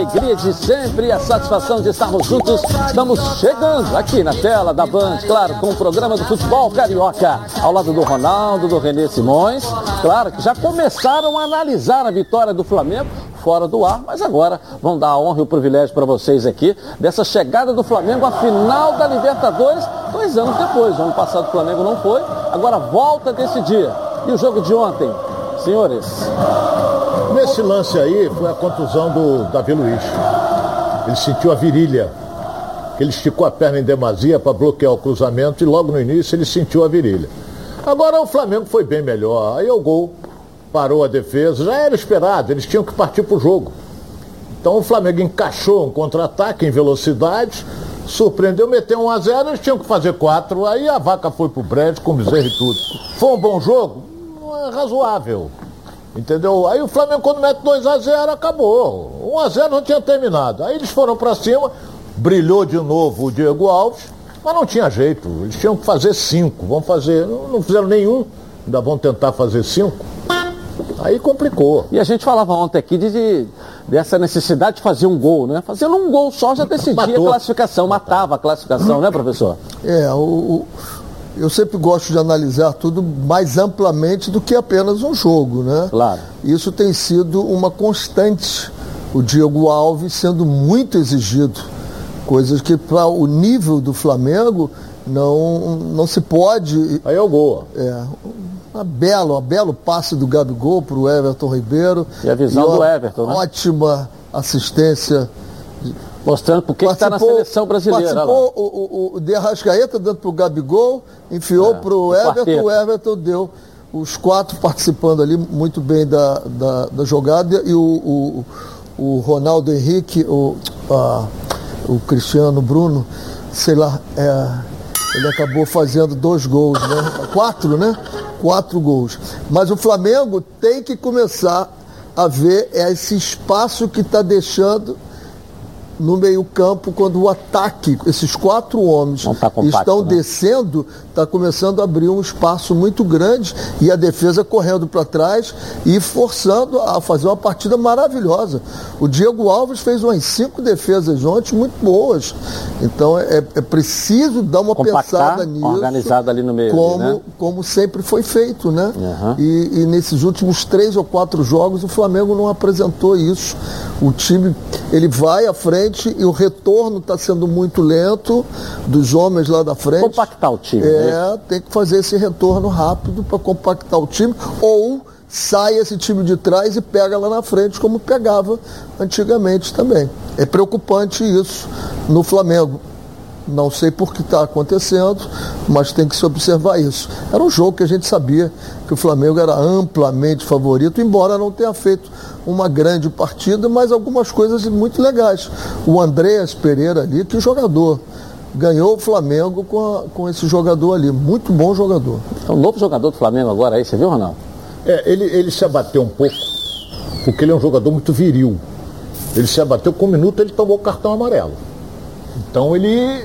alegria de sempre e a satisfação de estarmos juntos. Estamos chegando aqui na tela da Band, claro, com o programa do futebol carioca, ao lado do Ronaldo, do Renê Simões. Claro que já começaram a analisar a vitória do Flamengo fora do ar, mas agora vão dar a honra e o privilégio para vocês aqui dessa chegada do Flamengo à final da Libertadores, dois anos depois. O ano passado o Flamengo não foi, agora volta desse dia. E o jogo de ontem, senhores? Nesse lance aí foi a contusão do Davi Luiz. Ele sentiu a virilha. Ele esticou a perna em demasia para bloquear o cruzamento e logo no início ele sentiu a virilha. Agora o Flamengo foi bem melhor. Aí é o gol parou a defesa, já era esperado, eles tinham que partir para o jogo. Então o Flamengo encaixou um contra-ataque em velocidade, surpreendeu, meteu 1 a 0 eles tinham que fazer 4, aí a vaca foi pro brejo com bezerro e tudo. Foi um bom jogo? É razoável. Entendeu? Aí o Flamengo quando mete 2 a 0 acabou. 1 a 0 não tinha terminado. Aí eles foram para cima, brilhou de novo o Diego Alves, mas não tinha jeito. Eles tinham que fazer 5. Vão fazer, não fizeram nenhum, ainda vão tentar fazer 5. Aí complicou. E a gente falava ontem aqui de, de, dessa necessidade de fazer um gol, né? Fazendo um gol só já decidia Matou. a classificação, matava a classificação, né, professor? É, o, eu sempre gosto de analisar tudo mais amplamente do que apenas um jogo, né? Claro. Isso tem sido uma constante. O Diego Alves sendo muito exigido. Coisas que para o nível do Flamengo não, não se pode. Aí é o gol. É, uma bela, um belo passe do Gabigol para o Everton Ribeiro. E a visão e do Everton, né? Ótima assistência. Mostrando por que está na seleção brasileira. Participou o, o, o De Arrascaeta dando para o Gabigol, enfiou é, para o Everton, o Everton deu os quatro participando ali muito bem da, da, da jogada e o, o, o, Ronaldo Henrique, o, a, o Cristiano Bruno, sei lá, é, ele acabou fazendo dois gols, né? Quatro, né? quatro gols. Mas o Flamengo tem que começar a ver esse espaço que está deixando no meio-campo quando o ataque, esses quatro homens tá compacto, estão né? descendo, está começando a abrir um espaço muito grande e a defesa correndo para trás e forçando a fazer uma partida maravilhosa. O Diego Alves fez umas cinco defesas ontem muito boas. Então é, é preciso dar uma Compactar, pensada nisso. Organizado ali no meio. Como, né? como sempre foi feito, né? Uhum. E, e nesses últimos três ou quatro jogos o Flamengo não apresentou isso. O time ele vai à frente e o retorno está sendo muito lento dos homens lá da frente. Compactar o time. É, né? tem que fazer esse retorno rápido para compactar o time ou sai esse time de trás e pega lá na frente, como pegava antigamente também. É preocupante isso no Flamengo. Não sei por que está acontecendo, mas tem que se observar isso. Era um jogo que a gente sabia que o Flamengo era amplamente favorito, embora não tenha feito uma grande partida, mas algumas coisas muito legais. O Andréas Pereira ali, que jogador. Ganhou o Flamengo com, a, com esse jogador ali. Muito bom jogador. É um novo jogador do Flamengo agora aí, você viu, Ronaldo? É, ele, ele se abateu um pouco, porque ele é um jogador muito viril. Ele se abateu com um minuto, ele tomou o cartão amarelo. Então ele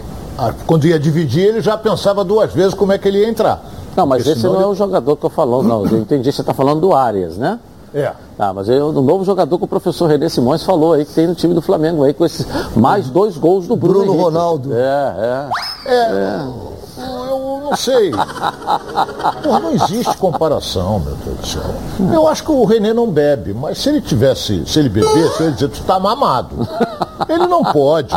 quando ia dividir, ele já pensava duas vezes como é que ele ia entrar. Não, mas esse não ele... é o jogador que eu falando, não. Eu entendi, você está falando do Arias, né? É. Ah, mas é o novo jogador que o professor René Simões falou aí, que tem no time do Flamengo aí, com esses mais dois gols do Bruno, Bruno Ronaldo. É, é. É. é. Eu não sei. Porra, não existe comparação, meu Deus do céu. Eu acho que o René não bebe, mas se ele tivesse, se ele bebesse, eu ia dizer, tu tá mamado. Ele não pode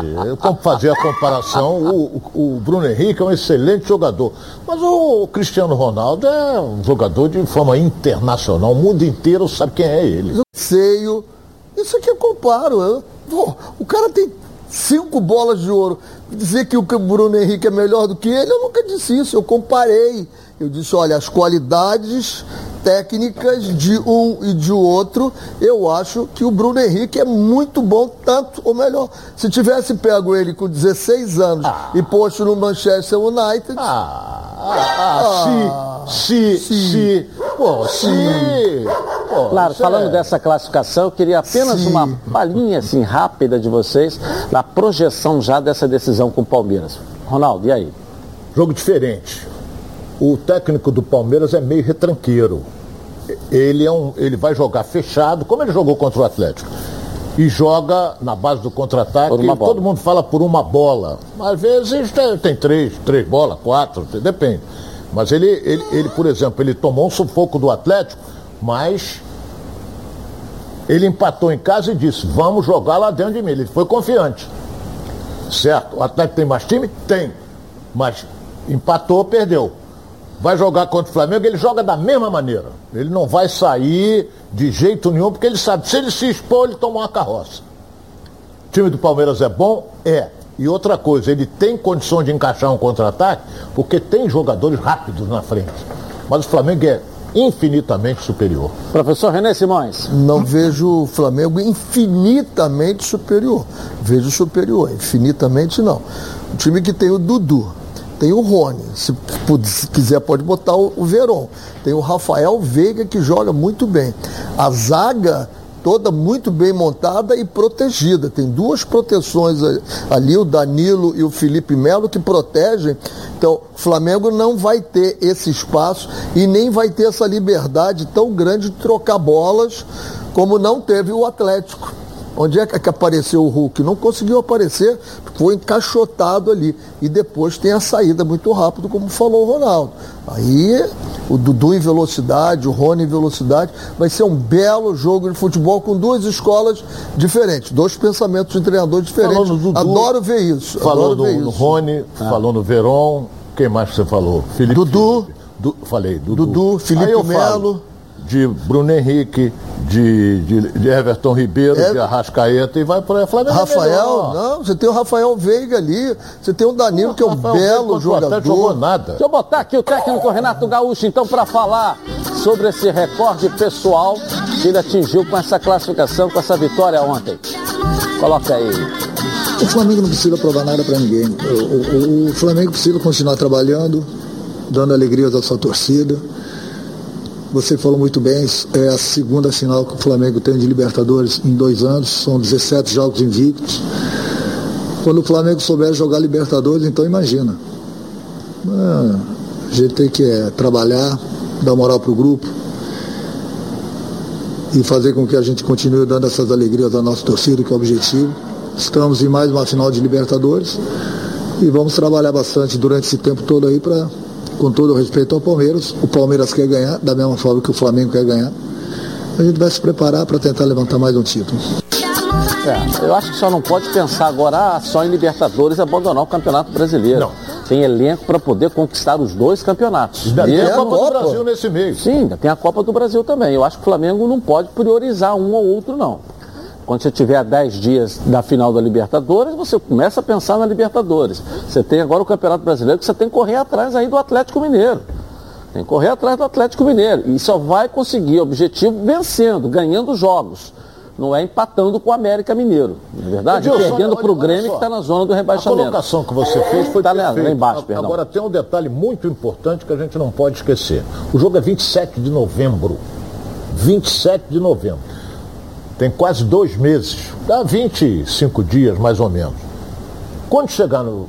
fazer a comparação. O, o, Bruno Henrique é um excelente jogador. Mas o Cristiano Ronaldo é um jogador de forma internacional. O mundo inteiro sabe quem é ele. Seio. Isso aqui eu comparo. Pô, o cara tem cinco bolas de ouro. Dizer que o Bruno Henrique é melhor do que ele, eu nunca disse isso, eu comparei. Eu disse, olha, as qualidades técnicas de um e de outro, eu acho que o Bruno Henrique é muito bom, tanto ou melhor. Se tivesse pego ele com 16 anos ah. e posto no Manchester United. Ah, ah, ah se, se, se, se, pô, se. Pô, claro, falando é... dessa classificação, eu queria apenas uma palhinha assim rápida de vocês na projeção já dessa decisão com o Palmeiras. Ronaldo, e aí? Jogo diferente. O técnico do Palmeiras é meio retranqueiro. Ele, é um, ele vai jogar fechado, como ele jogou contra o Atlético. e joga na base do contra-ataque. Todo mundo fala por uma bola. Às vezes tem, tem três, três bolas, quatro, depende. Mas ele, ele, ele, por exemplo, ele tomou um sufoco do Atlético, mas ele empatou em casa e disse, vamos jogar lá dentro de mim. Ele foi confiante. Certo, o Atlético tem mais time? Tem. Mas empatou, perdeu. Vai jogar contra o Flamengo, ele joga da mesma maneira. Ele não vai sair de jeito nenhum, porque ele sabe, se ele se expor, ele toma uma carroça. O time do Palmeiras é bom? É. E outra coisa, ele tem condição de encaixar um contra-ataque, porque tem jogadores rápidos na frente. Mas o Flamengo é infinitamente superior. Professor René Simões. Não vejo o Flamengo infinitamente superior. Vejo superior, infinitamente não. O time que tem o Dudu, tem o Rony, se, se quiser pode botar o, o Veron. Tem o Rafael Veiga que joga muito bem. A zaga toda muito bem montada e protegida. Tem duas proteções ali, o Danilo e o Felipe Melo, que protegem. Então, o Flamengo não vai ter esse espaço e nem vai ter essa liberdade tão grande de trocar bolas como não teve o Atlético. Onde é que apareceu o Hulk? Não conseguiu aparecer, foi encaixotado ali. E depois tem a saída muito rápido, como falou o Ronaldo. Aí o Dudu em velocidade, o Rony em velocidade. Vai ser um belo jogo de futebol com duas escolas diferentes, dois pensamentos de treinador diferentes. Dudu, Adoro ver isso. Falou no, no Rony, ah. falou no Veron. Quem mais você falou? Felipe. Dudu. Felipe. Du, falei, Dudu. Dudu, Felipe Melo de Bruno Henrique, de, de, de Everton Ribeiro, é... de Arrascaeta e vai para Flamengo. É Rafael, não, você tem o Rafael Veiga ali, você tem o Danilo, que é um Rafael belo Veiga, jogador. jogou nada. Deixa eu botar aqui o técnico Renato Gaúcho, então, para falar sobre esse recorde pessoal que ele atingiu com essa classificação, com essa vitória ontem. Coloca aí. O Flamengo não precisa provar nada para ninguém. O, o, o Flamengo precisa continuar trabalhando, dando alegrias à sua torcida você falou muito bem, é a segunda final que o Flamengo tem de Libertadores em dois anos, são 17 jogos invictos. Quando o Flamengo souber jogar Libertadores, então imagina. Ah, a gente tem que é, trabalhar, dar moral para o grupo e fazer com que a gente continue dando essas alegrias à nossa torcida, que é o objetivo. Estamos em mais uma final de Libertadores e vamos trabalhar bastante durante esse tempo todo aí para com todo o respeito ao Palmeiras. O Palmeiras quer ganhar, da mesma forma que o Flamengo quer ganhar. A gente vai se preparar para tentar levantar mais um título. É, eu acho que só não pode pensar agora ah, só em Libertadores abandonar o Campeonato Brasileiro. Não. Tem elenco para poder conquistar os dois campeonatos. Ainda tem a Copa, Copa do Brasil nesse meio. Sim, ainda tem a Copa do Brasil também. Eu acho que o Flamengo não pode priorizar um ou outro, não. Quando você tiver 10 dias da final da Libertadores, você começa a pensar na Libertadores. Você tem agora o Campeonato Brasileiro que você tem que correr atrás aí do Atlético Mineiro. Tem que correr atrás do Atlético Mineiro. E só vai conseguir objetivo vencendo, ganhando jogos. Não é empatando com o América Mineiro. Não é verdade? Edilson, Perdendo para o Grêmio que está na zona do rebaixamento. A colocação que você fez foi tá lá, lá embaixo, perdão. Agora tem um detalhe muito importante que a gente não pode esquecer. O jogo é 27 de novembro. 27 de novembro. Tem quase dois meses, dá 25 dias mais ou menos. Quando chegar no,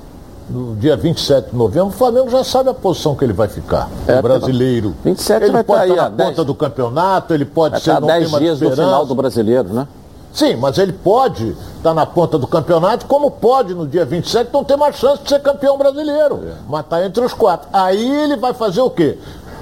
no dia 27 de novembro, o Flamengo já sabe a posição que ele vai ficar. É, o brasileiro. 27 ele vai pode estar na 10, ponta do campeonato, ele pode vai ser no 10 dias do final do brasileiro, né? Sim, mas ele pode estar na ponta do campeonato, como pode no dia 27 não ter mais chance de ser campeão brasileiro. É. Mas está entre os quatro. Aí ele vai fazer o quê?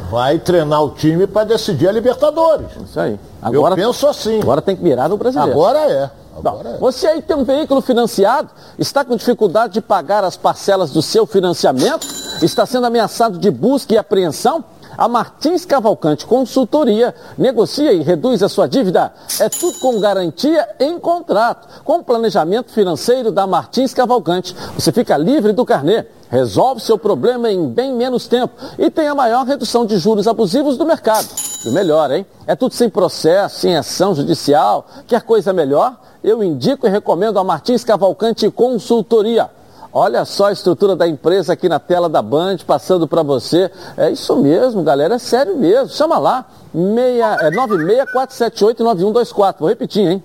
Vai treinar o time para decidir a Libertadores. Isso aí. Agora, Eu penso assim. Agora tem que mirar no brasileiro. Agora é. Agora é. Você aí tem um veículo financiado, está com dificuldade de pagar as parcelas do seu financiamento, está sendo ameaçado de busca e apreensão? A Martins Cavalcante Consultoria negocia e reduz a sua dívida. É tudo com garantia em contrato. Com o planejamento financeiro da Martins Cavalcante, você fica livre do carnê. Resolve seu problema em bem menos tempo e tem a maior redução de juros abusivos do mercado. E melhor, hein? É tudo sem processo, sem ação judicial. Quer coisa melhor? Eu indico e recomendo a Martins Cavalcante Consultoria. Olha só a estrutura da empresa aqui na tela da Band, passando para você. É isso mesmo, galera, é sério mesmo. Chama lá, é 964789124. Vou repetir, hein?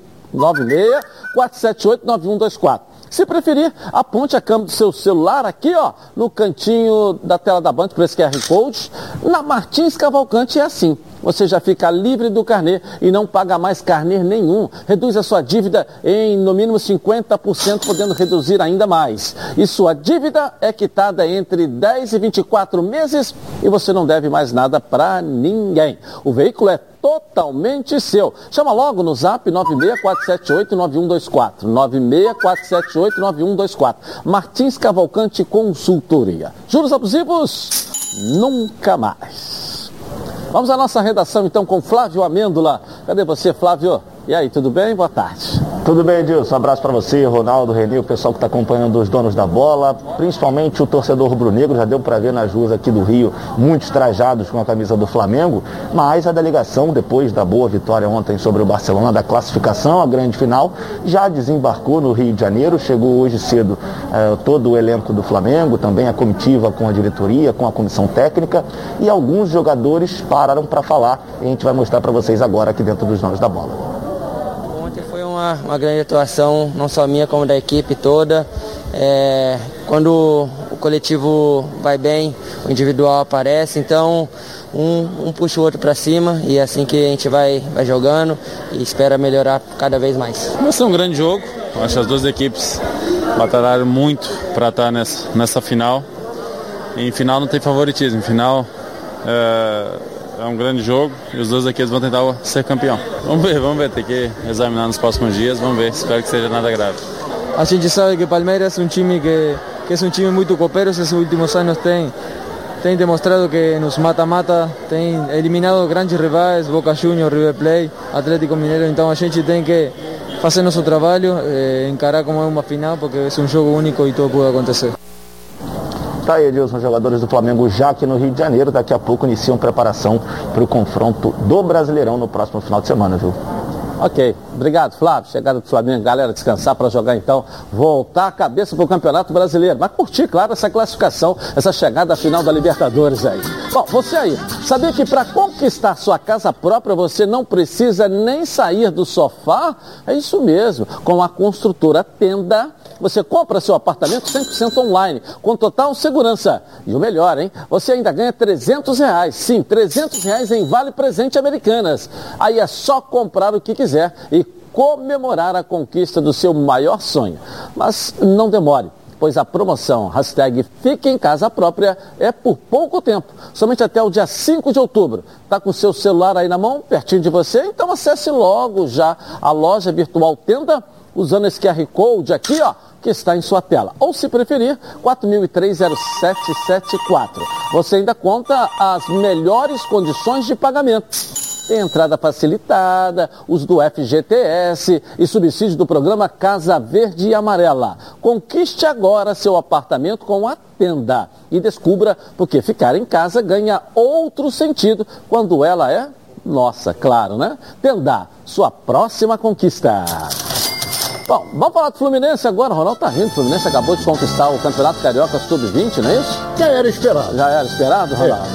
964789124. Se preferir, aponte a câmera do seu celular aqui, ó, no cantinho da tela da Band para esse QR Code. Na Martins Cavalcante é assim. Você já fica livre do carnê e não paga mais carnê nenhum. Reduz a sua dívida em no mínimo 50%, podendo reduzir ainda mais. E sua dívida é quitada entre 10 e 24 meses e você não deve mais nada para ninguém. O veículo é totalmente seu. Chama logo no zap 96478-9124. 96478-9124. Martins Cavalcante Consultoria. Juros abusivos? Nunca mais. Vamos à nossa redação então com Flávio Amêndola. Cadê você, Flávio? E aí, tudo bem? Boa tarde. Tudo bem, Edilson. Um abraço para você, Ronaldo, Renê, o pessoal que está acompanhando os donos da bola, principalmente o torcedor rubro-negro. Já deu para ver nas ruas aqui do Rio muitos trajados com a camisa do Flamengo, mas a delegação, depois da boa vitória ontem sobre o Barcelona, da classificação, a grande final, já desembarcou no Rio de Janeiro. Chegou hoje cedo eh, todo o elenco do Flamengo, também a comitiva com a diretoria, com a comissão técnica e alguns jogadores pararam para falar. E a gente vai mostrar para vocês agora aqui dentro dos donos da bola uma, uma grande atuação, não só minha, como da equipe toda. É, quando o coletivo vai bem, o individual aparece, então um, um puxa o outro para cima e é assim que a gente vai, vai jogando e espera melhorar cada vez mais. Vai ser um grande jogo, acho que as duas equipes batalharam muito para estar nessa, nessa final. Em final não tem favoritismo, em final é, é um grande jogo e os dois aqui vão tentar ser campeão. Vamos ver, vamos ver, tem que examinar nos próximos dias, vamos ver, espero que seja nada grave. A gente sabe que Palmeiras é um time que, que é um time muito copeiro, esses últimos anos tem, tem demonstrado que nos mata-mata, tem eliminado grandes rivais, Boca Juniors, River Plate, Atlético Mineiro, então a gente tem que fazer nosso trabalho, eh, encarar como é uma final, porque é um jogo único e tudo pode acontecer. Tá aí, Edilson, jogadores do Flamengo já aqui no Rio de Janeiro. Daqui a pouco iniciam preparação para o confronto do Brasileirão no próximo final de semana, viu? Ok, obrigado Flávio. Chegada do Flamengo, galera, descansar para jogar então, voltar a cabeça para o Campeonato Brasileiro. Mas curtir, claro, essa classificação, essa chegada à final da Libertadores aí. Bom, você aí, sabia que para conquistar sua casa própria você não precisa nem sair do sofá? É isso mesmo, com a construtora Tenda você compra seu apartamento 100% online, com total segurança. E o melhor, hein? Você ainda ganha 300 reais. Sim, 300 reais em Vale Presente Americanas. Aí é só comprar o que quiser e comemorar a conquista do seu maior sonho. Mas não demore pois a promoção hashtag Fique em Casa Própria é por pouco tempo, somente até o dia 5 de outubro. Está com seu celular aí na mão, pertinho de você? Então acesse logo já a loja virtual Tenda, usando esse QR Code aqui, ó que está em sua tela. Ou, se preferir, 40030774. Você ainda conta as melhores condições de pagamento. Tem entrada facilitada, uso do FGTS e subsídio do programa Casa Verde e Amarela. Conquiste agora seu apartamento com a tenda e descubra porque ficar em casa ganha outro sentido quando ela é nossa, claro, né? Tenda, sua próxima conquista. Bom, vamos falar do Fluminense agora. O Ronaldo tá rindo. O Fluminense acabou de conquistar o Campeonato Carioca Sub-20, não é isso? Já era esperado. Já era esperado, Ronaldo?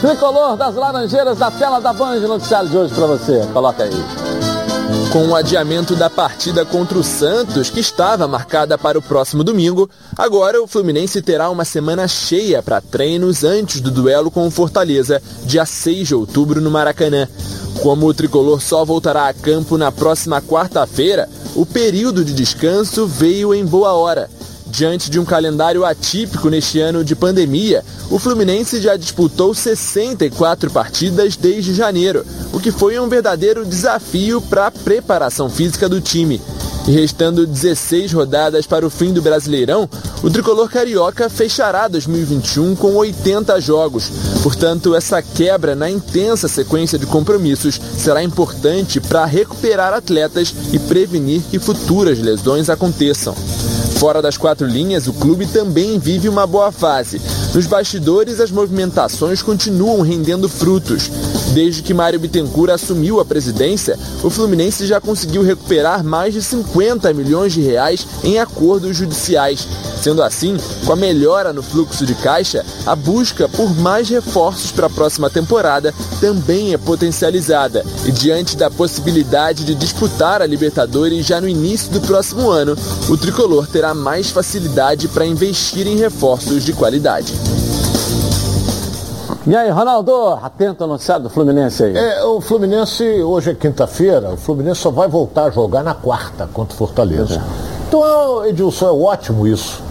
É. Tricolor das Laranjeiras da tela da Band, noticiário de hoje para você. Coloca aí. Com o adiamento da partida contra o Santos, que estava marcada para o próximo domingo, agora o Fluminense terá uma semana cheia para treinos antes do duelo com o Fortaleza, dia 6 de outubro no Maracanã. Como o tricolor só voltará a campo na próxima quarta-feira, o período de descanso veio em boa hora. Diante de um calendário atípico neste ano de pandemia, o Fluminense já disputou 64 partidas desde janeiro, o que foi um verdadeiro desafio para a preparação física do time. E restando 16 rodadas para o fim do Brasileirão, o tricolor carioca fechará 2021 com 80 jogos. Portanto, essa quebra na intensa sequência de compromissos será importante para recuperar atletas e prevenir que futuras lesões aconteçam. Fora das quatro linhas, o clube também vive uma boa fase. Nos bastidores, as movimentações continuam rendendo frutos. Desde que Mário Bittencourt assumiu a presidência, o Fluminense já conseguiu recuperar mais de 50 milhões de reais em acordos judiciais. Sendo assim, com a melhora no fluxo de caixa, a busca por mais reforços para a próxima temporada também é potencializada. E diante da possibilidade de disputar a Libertadores já no início do próximo ano, o tricolor terá mais facilidade para investir em reforços de qualidade. E aí, Ronaldo, atento ao noticiário do Fluminense aí. É, o Fluminense, hoje é quinta-feira, o Fluminense só vai voltar a jogar na quarta contra o Fortaleza. É. Então, Edilson, é ótimo isso.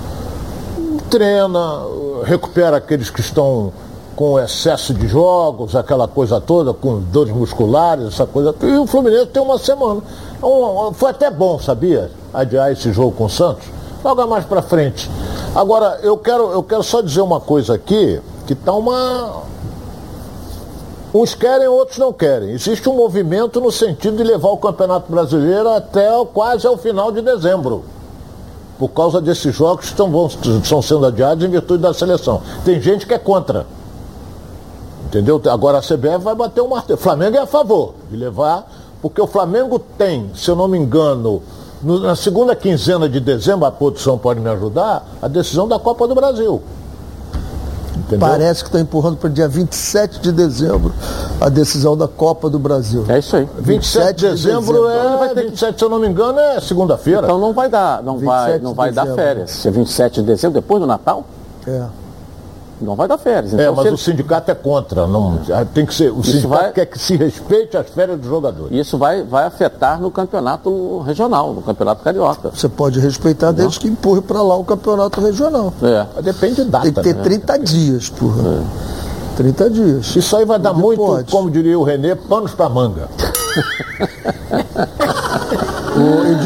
Treina, recupera aqueles que estão com excesso de jogos, aquela coisa toda, com dores musculares, essa coisa. E o Fluminense tem uma semana. Um, foi até bom, sabia? Adiar esse jogo com o Santos. Logo mais para frente. Agora, eu quero, eu quero só dizer uma coisa aqui que está uma. Uns querem, outros não querem. Existe um movimento no sentido de levar o Campeonato Brasileiro até quase ao final de dezembro. Por causa desses jogos que estão, sendo adiados em virtude da seleção. Tem gente que é contra. Entendeu? Agora a CBF vai bater o martelo. O Flamengo é a favor de levar, porque o Flamengo tem, se eu não me engano, no, na segunda quinzena de dezembro, a produção pode me ajudar, a decisão da Copa do Brasil. Entendeu? Parece que está empurrando para o dia 27 de dezembro a decisão da Copa do Brasil. É isso aí. 27 de dezembro, de dezembro é. 27, se eu não me engano, é segunda-feira. Então não vai dar, não vai, não vai dar férias. Se é 27 de dezembro, depois do Natal? É. Não vai dar férias. Então, é, mas o sindicato é contra. Não, tem que ser, o Isso sindicato vai... quer que se respeite as férias dos jogadores. Isso vai, vai afetar no campeonato regional, no campeonato carioca. Você pode respeitar desde que empurre para lá o campeonato regional. É. Depende da data. Tem que ter né? 30 dias, porra. É. 30 dias. Isso aí vai dar muito, pode. como diria o Renê, panos para manga.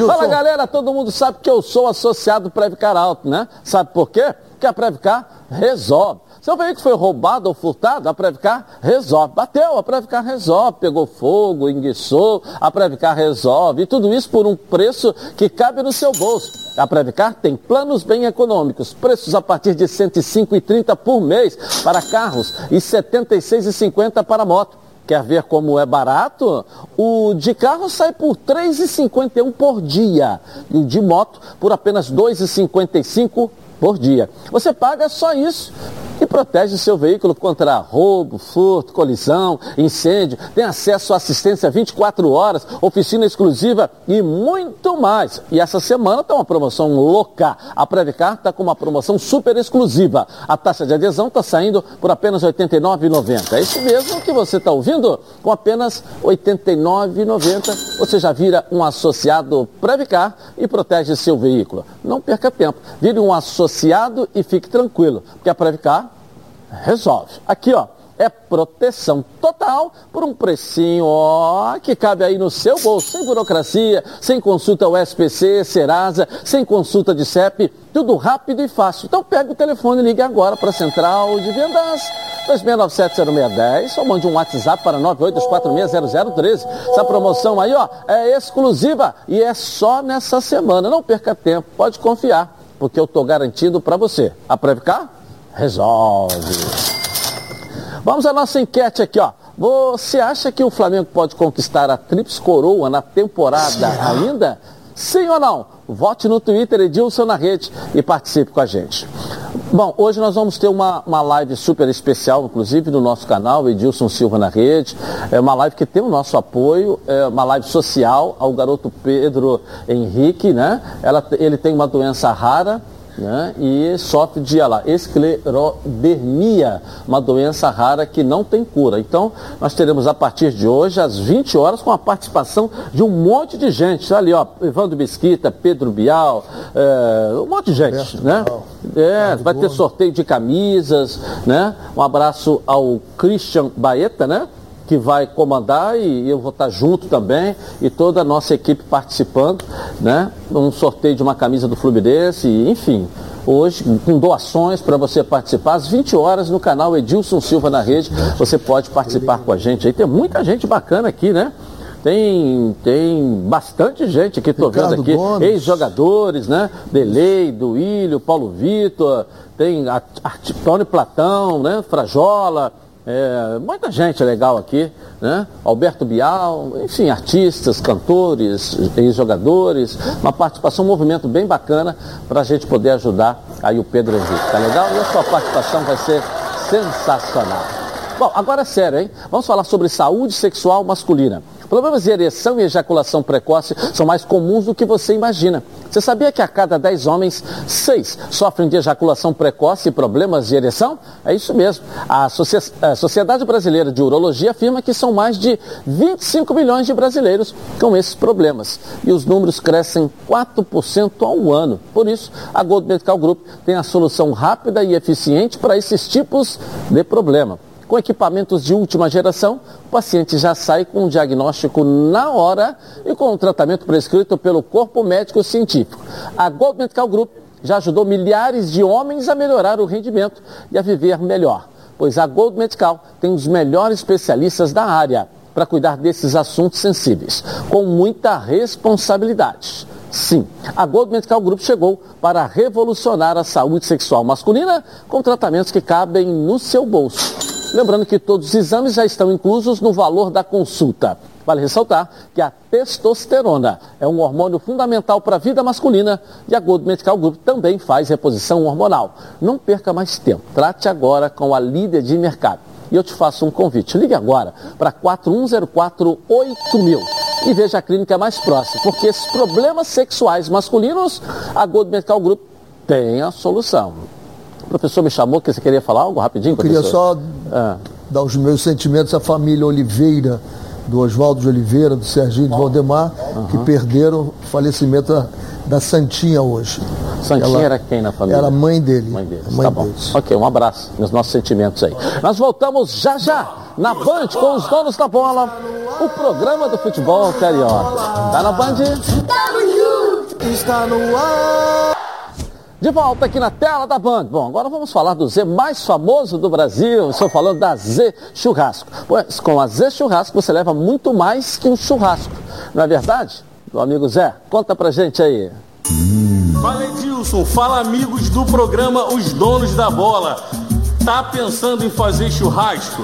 Fala galera, todo mundo sabe que eu sou associado Previcar Alto, né? Sabe por quê? Porque a Previcar resolve. Seu veículo foi roubado ou furtado, a Previcar resolve. Bateu, a Previcar resolve. Pegou fogo, enguiçou, a Previcar resolve. E tudo isso por um preço que cabe no seu bolso. A Previcar tem planos bem econômicos, preços a partir de R$ 105,30 por mês para carros e R$ 76,50 para moto. Quer ver como é barato? O de carro sai por R$ 3,51 por dia e o de moto por apenas R$ 2,55 por dia. Você paga só isso e protege seu veículo contra roubo, furto, colisão, incêndio, tem acesso à assistência 24 horas, oficina exclusiva e muito mais. E essa semana está uma promoção louca. A Previcar está com uma promoção super exclusiva. A taxa de adesão está saindo por apenas R$ 89,90. É isso mesmo que você está ouvindo? Com apenas R$ 89,90 você já vira um associado Previcar e protege seu veículo. Não perca tempo. Vire um associado e fique tranquilo, porque a Previcar resolve. Aqui, ó, é proteção total por um precinho ó, que cabe aí no seu bolso, sem burocracia, sem consulta ao SPC, Serasa, sem consulta de CEP, tudo rápido e fácil. Então pega o telefone e ligue agora para a Central de Vendas 2697-0610 ou mande um WhatsApp para 982460013. Essa promoção aí ó, é exclusiva e é só nessa semana. Não perca tempo, pode confiar, porque eu estou garantindo para você. A Previcar resolve. Vamos à nossa enquete aqui, ó. Você acha que o Flamengo pode conquistar a Trips Coroa na temporada ainda? Sim ou não? Vote no Twitter Edilson na rede e participe com a gente. Bom, hoje nós vamos ter uma, uma live super especial, inclusive no nosso canal, Edilson Silva na rede. É uma live que tem o nosso apoio, é uma live social ao garoto Pedro Henrique, né? Ela, ele tem uma doença rara, né? e sofre de lá, esclerodermia, uma doença rara que não tem cura. Então, nós teremos a partir de hoje, às 20 horas, com a participação de um monte de gente. Ali, ó, Evandro Mesquita, Pedro Bial, é, um monte de gente, né? É, vai ter sorteio de camisas, né? Um abraço ao Christian Baeta, né? Que vai comandar e eu vou estar junto também e toda a nossa equipe participando, né? Um sorteio de uma camisa do Fluminense, enfim. Hoje, com doações para você participar, às 20 horas no canal Edilson Silva na Rede, você pode participar com a gente aí. Tem muita gente bacana aqui, né? Tem, tem bastante gente aqui, estou vendo aqui, ex-jogadores, né? Delei, Duílio, Paulo Vitor, tem Tony Platão, né? Frajola, é, muita gente legal aqui, né? Alberto Bial, enfim, artistas, cantores, ex-jogadores, uma participação, um movimento bem bacana para a gente poder ajudar aí o Pedro Henrique, tá legal? E a sua participação vai ser sensacional. Bom, agora é sério, hein? Vamos falar sobre saúde sexual masculina. Problemas de ereção e ejaculação precoce são mais comuns do que você imagina. Você sabia que a cada 10 homens, 6 sofrem de ejaculação precoce e problemas de ereção? É isso mesmo. A, a Sociedade Brasileira de Urologia afirma que são mais de 25 milhões de brasileiros com esses problemas. E os números crescem 4% ao ano. Por isso, a Gold Medical Group tem a solução rápida e eficiente para esses tipos de problema. Com equipamentos de última geração, o paciente já sai com um diagnóstico na hora e com o tratamento prescrito pelo corpo médico científico. A Gold Medical Group já ajudou milhares de homens a melhorar o rendimento e a viver melhor, pois a Gold Medical tem os melhores especialistas da área para cuidar desses assuntos sensíveis, com muita responsabilidade. Sim, a Gold Medical Group chegou para revolucionar a saúde sexual masculina com tratamentos que cabem no seu bolso. Lembrando que todos os exames já estão inclusos no valor da consulta. Vale ressaltar que a testosterona é um hormônio fundamental para a vida masculina e a Gold Medical Group também faz reposição hormonal. Não perca mais tempo. Trate agora com a líder de mercado. E eu te faço um convite. Ligue agora para 41048000 e veja a clínica mais próxima, porque esses problemas sexuais masculinos, a Gold Medical Group tem a solução. O professor me chamou que você queria falar algo rapidinho, professor? Queria só é. dar os meus sentimentos à família Oliveira, do Oswaldo de Oliveira, do Serginho de Valdemar, uhum. que perderam o falecimento da, da Santinha hoje. Santinha Ela era quem na família? Era a mãe dele. Mãe deles. Mãe tá bom. Deles. Ok, um abraço. Meus nossos sentimentos aí. Nós voltamos já já na Band com os donos da bola, o programa do futebol carioca. Tá na Band? Está no ar. De volta aqui na tela da Band. Bom, agora vamos falar do Z mais famoso do Brasil. Estou falando da Z Churrasco. Pois com a Z Churrasco você leva muito mais que um churrasco. Não é verdade? Meu amigo Zé, conta pra gente aí. Fala Edilson, fala amigos do programa Os Donos da Bola. Tá pensando em fazer churrasco?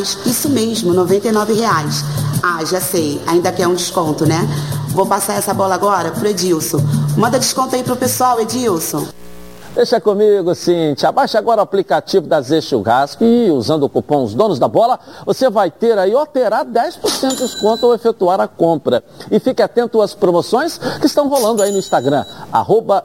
Isso mesmo, R$ reais. Ah, já sei, ainda quer um desconto, né? Vou passar essa bola agora pro Edilson. Manda desconto aí pro pessoal, Edilson. Deixa comigo, Cintia. Baixe agora o aplicativo da Z Churrasco e usando o cupom Os Donos da Bola, você vai ter aí ou terá 10% de desconto ao efetuar a compra. E fique atento às promoções que estão rolando aí no Instagram, arroba.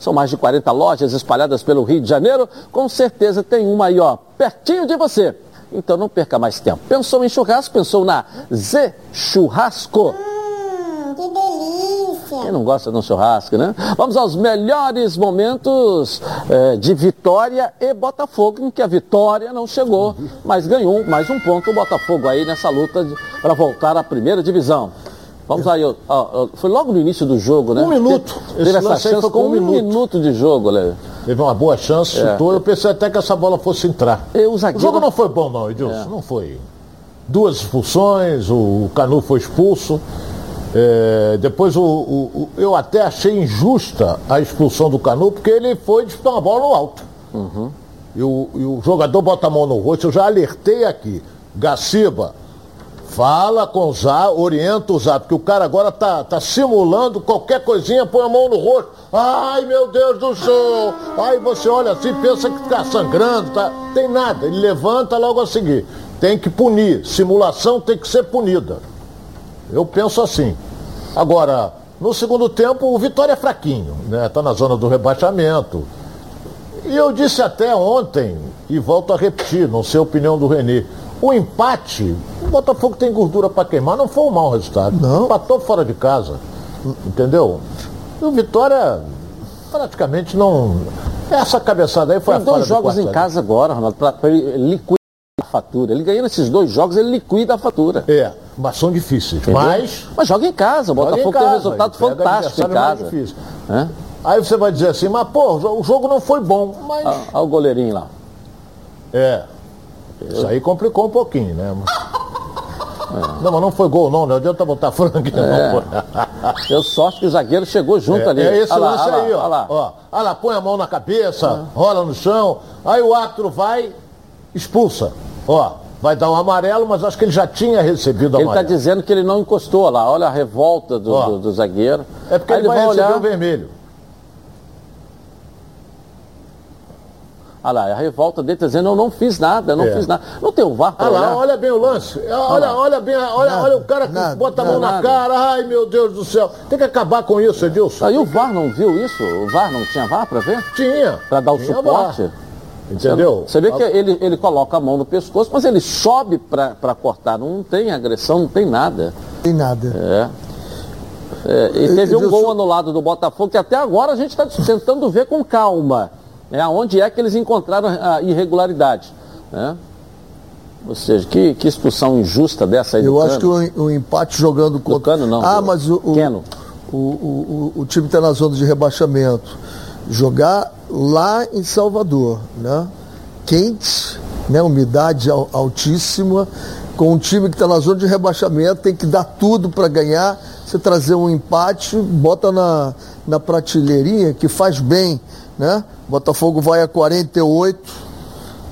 São mais de 40 lojas espalhadas pelo Rio de Janeiro. Com certeza tem uma aí, ó, pertinho de você. Então não perca mais tempo. Pensou em churrasco? Pensou na Z Churrasco. Hum, que delícia! Quem não gosta de um churrasco, né? Vamos aos melhores momentos é, de Vitória e Botafogo, em que a vitória não chegou, mas ganhou mais um ponto o Botafogo aí nessa luta para voltar à primeira divisão. Vamos aí, ó, ó, foi logo no início do jogo, né? Um minuto. Teve, teve essa chance com um, minuto. minuto de jogo, Léo. Teve uma boa chance, é. chutou. Eu pensei até que essa bola fosse entrar. Eu, o, zagueiro... o jogo não foi bom, não, Edilson. É. Não foi. Duas expulsões, o Canu foi expulso. É, depois o, o, o, eu até achei injusta a expulsão do Canu, porque ele foi disputar uma bola no alto. Uhum. E, o, e o jogador bota a mão no rosto, eu já alertei aqui. Gaciba, Fala com o Zá, orienta o Zá, porque o cara agora tá, tá simulando qualquer coisinha, põe a mão no rosto. Ai, meu Deus do céu! Aí você olha assim, pensa que tá sangrando, tá? Tem nada, ele levanta logo a seguir. Tem que punir, simulação tem que ser punida. Eu penso assim. Agora, no segundo tempo, o Vitória é fraquinho, né? Tá na zona do rebaixamento. E eu disse até ontem, e volto a repetir, não sei a opinião do Renê, o empate Botafogo tem gordura para queimar, não foi um mau resultado. Não. Empatou fora de casa. Entendeu? E o Vitória praticamente não. Essa cabeçada aí foi Tem a dois jogos em casa agora, Ronaldo, para ele liquidar a fatura. Ele ganhando esses dois jogos, ele liquida a fatura. É, mas são difíceis. Entendeu? Mas. Mas joga em casa. O Botafogo tem um resultado fantástico em casa. É? Aí você vai dizer assim, mas pô, o jogo não foi bom. Mas... Olha ah, o goleirinho lá. É. Isso aí complicou um pouquinho, né? É. Não, mas não foi gol não, não adianta botar frango. É. Deu sorte que o zagueiro chegou junto é, ali. É esse lance lá, aí, ó. Lá. ó. Olha lá, põe a mão na cabeça, é. rola no chão, aí o árbitro vai, expulsa. Ó, vai dar um amarelo, mas acho que ele já tinha recebido ele tá amarelo. Ele está dizendo que ele não encostou lá, olha a revolta do, do, do zagueiro. É porque aí ele, ele vai, vai receber olhar... o vermelho. Olha lá, a revolta dele tá dizendo, eu não fiz nada, eu não é. fiz nada. Não tem o VAR para olha lá, olha bem o lance. Olha, olha bem, olha, nada, olha o cara que nada, bota a mão nada, na cara. Ai, meu Deus do céu. Tem que acabar com isso, Edilson. Aí o VAR não viu isso? O VAR não tinha VAR para ver? Tinha. Para dar o tinha suporte? VAR. Entendeu? Você vê que ele, ele coloca a mão no pescoço, mas ele sobe para cortar. Não tem agressão, não tem nada. Tem nada. É. É, e teve um gol anulado do Botafogo que até agora a gente está tentando ver com calma é onde é que eles encontraram a irregularidade. Né? Ou seja, que, que expulsão injusta dessa aí Eu acho Cano. que o, o, empate jogando contra. Cano, não. Ah, mas o, o, o, o time está na zona de rebaixamento. Jogar lá em Salvador, né? Quente, né? umidade altíssima, com um time que está na zona de rebaixamento, tem que dar tudo para ganhar. Você trazer um empate, bota na, na prateleirinha, que faz bem né? Botafogo vai a 48,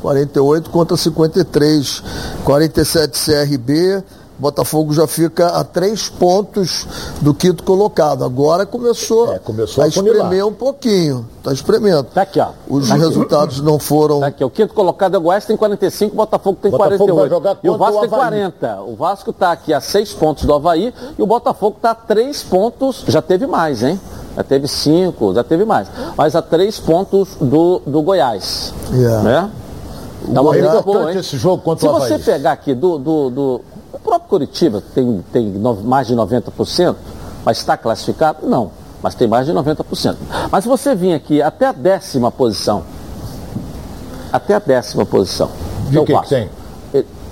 48 contra 53, 47 CRB. Botafogo já fica a três pontos do quinto colocado. Agora começou, é, começou a, a espremer um pouquinho. Está espremendo. Tá aqui, ó. Os tá resultados aqui. não foram. Tá aqui. O quinto colocado é o Goiás tem 45, o Botafogo tem Botafogo 48. e o Vasco o tem 40. O Vasco está aqui a seis pontos do Havaí e o Botafogo está a três pontos. Já teve mais, hein? Já teve cinco, já teve mais. Mas a três pontos do, do Goiás. Yeah. Né? Dá uma briga boa, hein? esse jogo contra Se o você pegar aqui do, do, do, próprio Curitiba tem, tem no, mais de 90%, mas está classificado? Não. Mas tem mais de 90%. Mas se você vir aqui até a décima posição, até a décima posição. De que, que tem?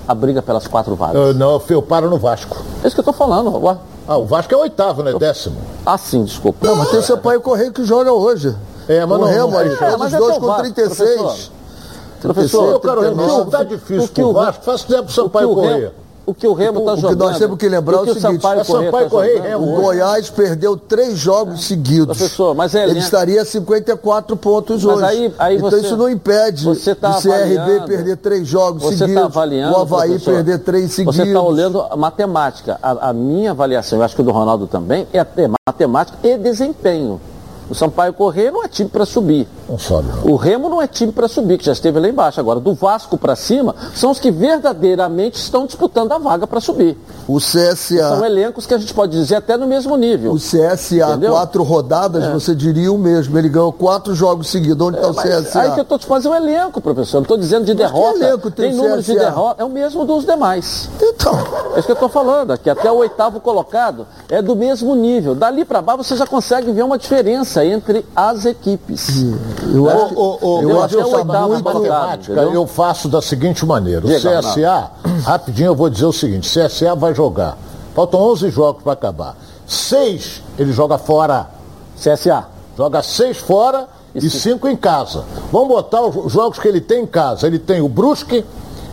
A briga pelas quatro vagas. Eu, não, eu paro no Vasco. É isso que eu estou falando. Ah, o Vasco é oitavo, né? Décimo. Ah, sim, desculpa. Não, mas tem o seu pai Correio que joga hoje. É, mas o não, Remo, não, aí, é, mas dois com 36. Professor, professor eu quero Remo, tá difícil o que o Vasco, faça tempo pro Sampaio Correia o que o Remo está jogando. O que nós temos que lembrar é o, seguinte: Sampaio, Sampaio Correia, tá o Goiás perdeu três jogos seguidos. Professor, mas é Ele estaria a 54 pontos mas hoje. Aí, aí então você, isso não impede você tá o CRB perder três jogos você tá seguidos. Tá avaliando, o Havaí professor, perder três seguidos. Você está olhando a matemática. A, a minha avaliação, eu acho que o do Ronaldo também, é matemática e desempenho. O Sampaio Corrêa não é time para subir. Não sobe. O Remo não é time para subir, que já esteve lá embaixo. Agora, do Vasco para cima, são os que verdadeiramente estão disputando a vaga para subir. O CSA. São elencos que a gente pode dizer até no mesmo nível. O CSA, Entendeu? quatro rodadas, é. você diria o mesmo. Ele ganhou quatro jogos seguidos. Onde está é, o CSA? Aí que eu estou te fazendo um elenco, professor. Não estou dizendo de mas derrota. elenco tem, tem números de derrota. É o mesmo dos demais. Então. É isso que eu estou falando. Aqui até o oitavo colocado é do mesmo nível. Dali para baixo você já consegue ver uma diferença entre as equipes. Eu acho, o, o, eu, eu acho que muito matemática eu faço da seguinte maneira. O Diga, CSA, rapidinho eu vou dizer o seguinte, CSA vai jogar. Faltam 11 jogos para acabar. Seis ele joga fora. CSA. Joga seis fora e, e cinco em casa. Vamos botar os jogos que ele tem em casa. Ele tem o Brusque,